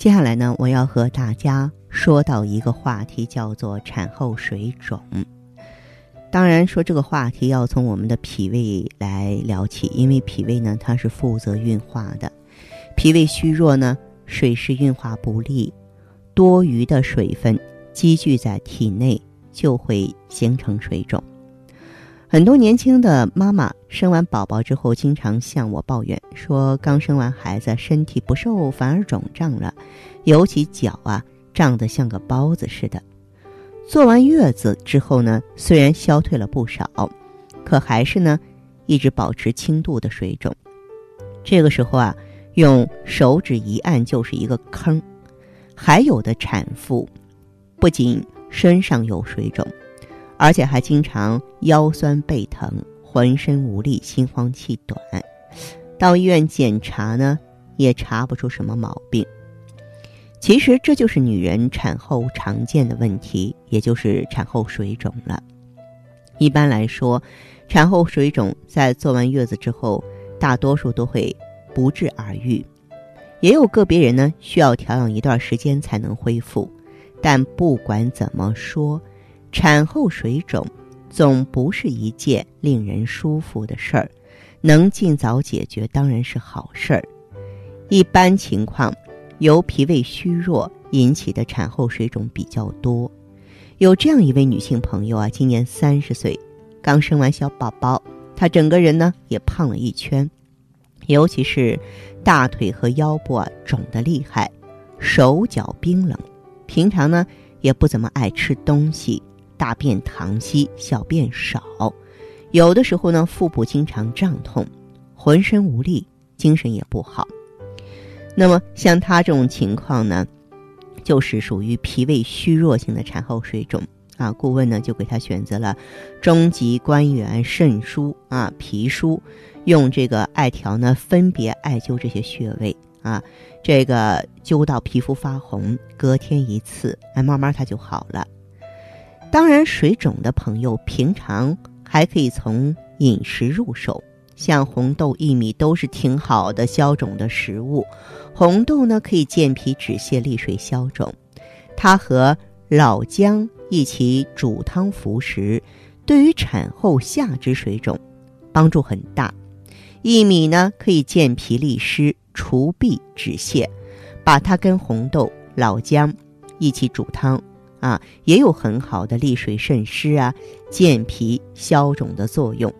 接下来呢，我要和大家说到一个话题，叫做产后水肿。当然，说这个话题要从我们的脾胃来聊起，因为脾胃呢，它是负责运化的。脾胃虚弱呢，水湿运化不利，多余的水分积聚在体内，就会形成水肿。很多年轻的妈妈生完宝宝之后，经常向我抱怨说，刚生完孩子，身体不瘦，反而肿胀了，尤其脚啊胀得像个包子似的。坐完月子之后呢，虽然消退了不少，可还是呢一直保持轻度的水肿。这个时候啊，用手指一按就是一个坑。还有的产妇不仅身上有水肿。而且还经常腰酸背疼、浑身无力、心慌气短，到医院检查呢，也查不出什么毛病。其实这就是女人产后常见的问题，也就是产后水肿了。一般来说，产后水肿在坐完月子之后，大多数都会不治而愈，也有个别人呢需要调养一段时间才能恢复。但不管怎么说，产后水肿总不是一件令人舒服的事儿，能尽早解决当然是好事儿。一般情况，由脾胃虚弱引起的产后水肿比较多。有这样一位女性朋友啊，今年三十岁，刚生完小宝宝，她整个人呢也胖了一圈，尤其是大腿和腰部啊肿得厉害，手脚冰冷，平常呢也不怎么爱吃东西。大便溏稀，小便少，有的时候呢，腹部经常胀痛，浑身无力，精神也不好。那么像她这种情况呢，就是属于脾胃虚弱性的产后水肿啊。顾问呢就给她选择了中极、关元、肾腧啊、脾腧，用这个艾条呢分别艾灸这些穴位啊，这个灸到皮肤发红，隔天一次，哎，慢慢它就好了。当然，水肿的朋友平常还可以从饮食入手，像红豆、薏米都是挺好的消肿的食物。红豆呢可以健脾止泻、利水消肿，它和老姜一起煮汤服食，对于产后下肢水肿帮助很大。薏米呢可以健脾利湿、除痹止泻，把它跟红豆、老姜一起煮汤。啊，也有很好的利水渗湿啊、健脾消肿的作用，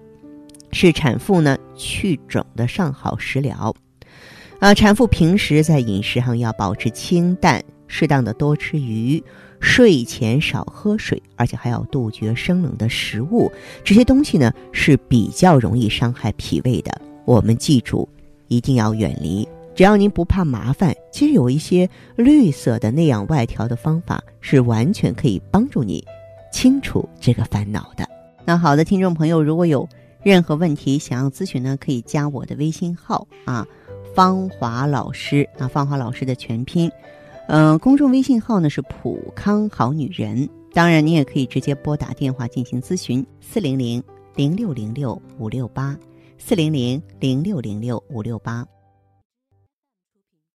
是产妇呢去肿的上好食疗。啊，产妇平时在饮食上要保持清淡，适当的多吃鱼，睡前少喝水，而且还要杜绝生冷的食物。这些东西呢是比较容易伤害脾胃的，我们记住，一定要远离。只要您不怕麻烦，其实有一些绿色的内养外调的方法是完全可以帮助你清除这个烦恼的。那好的，听众朋友，如果有任何问题想要咨询呢，可以加我的微信号啊，芳华老师啊，芳华老师的全拼，嗯，公众微信号呢是普康好女人。当然，你也可以直接拨打电话进行咨询，四零零零六零六五六八，四零零零六零六五六八。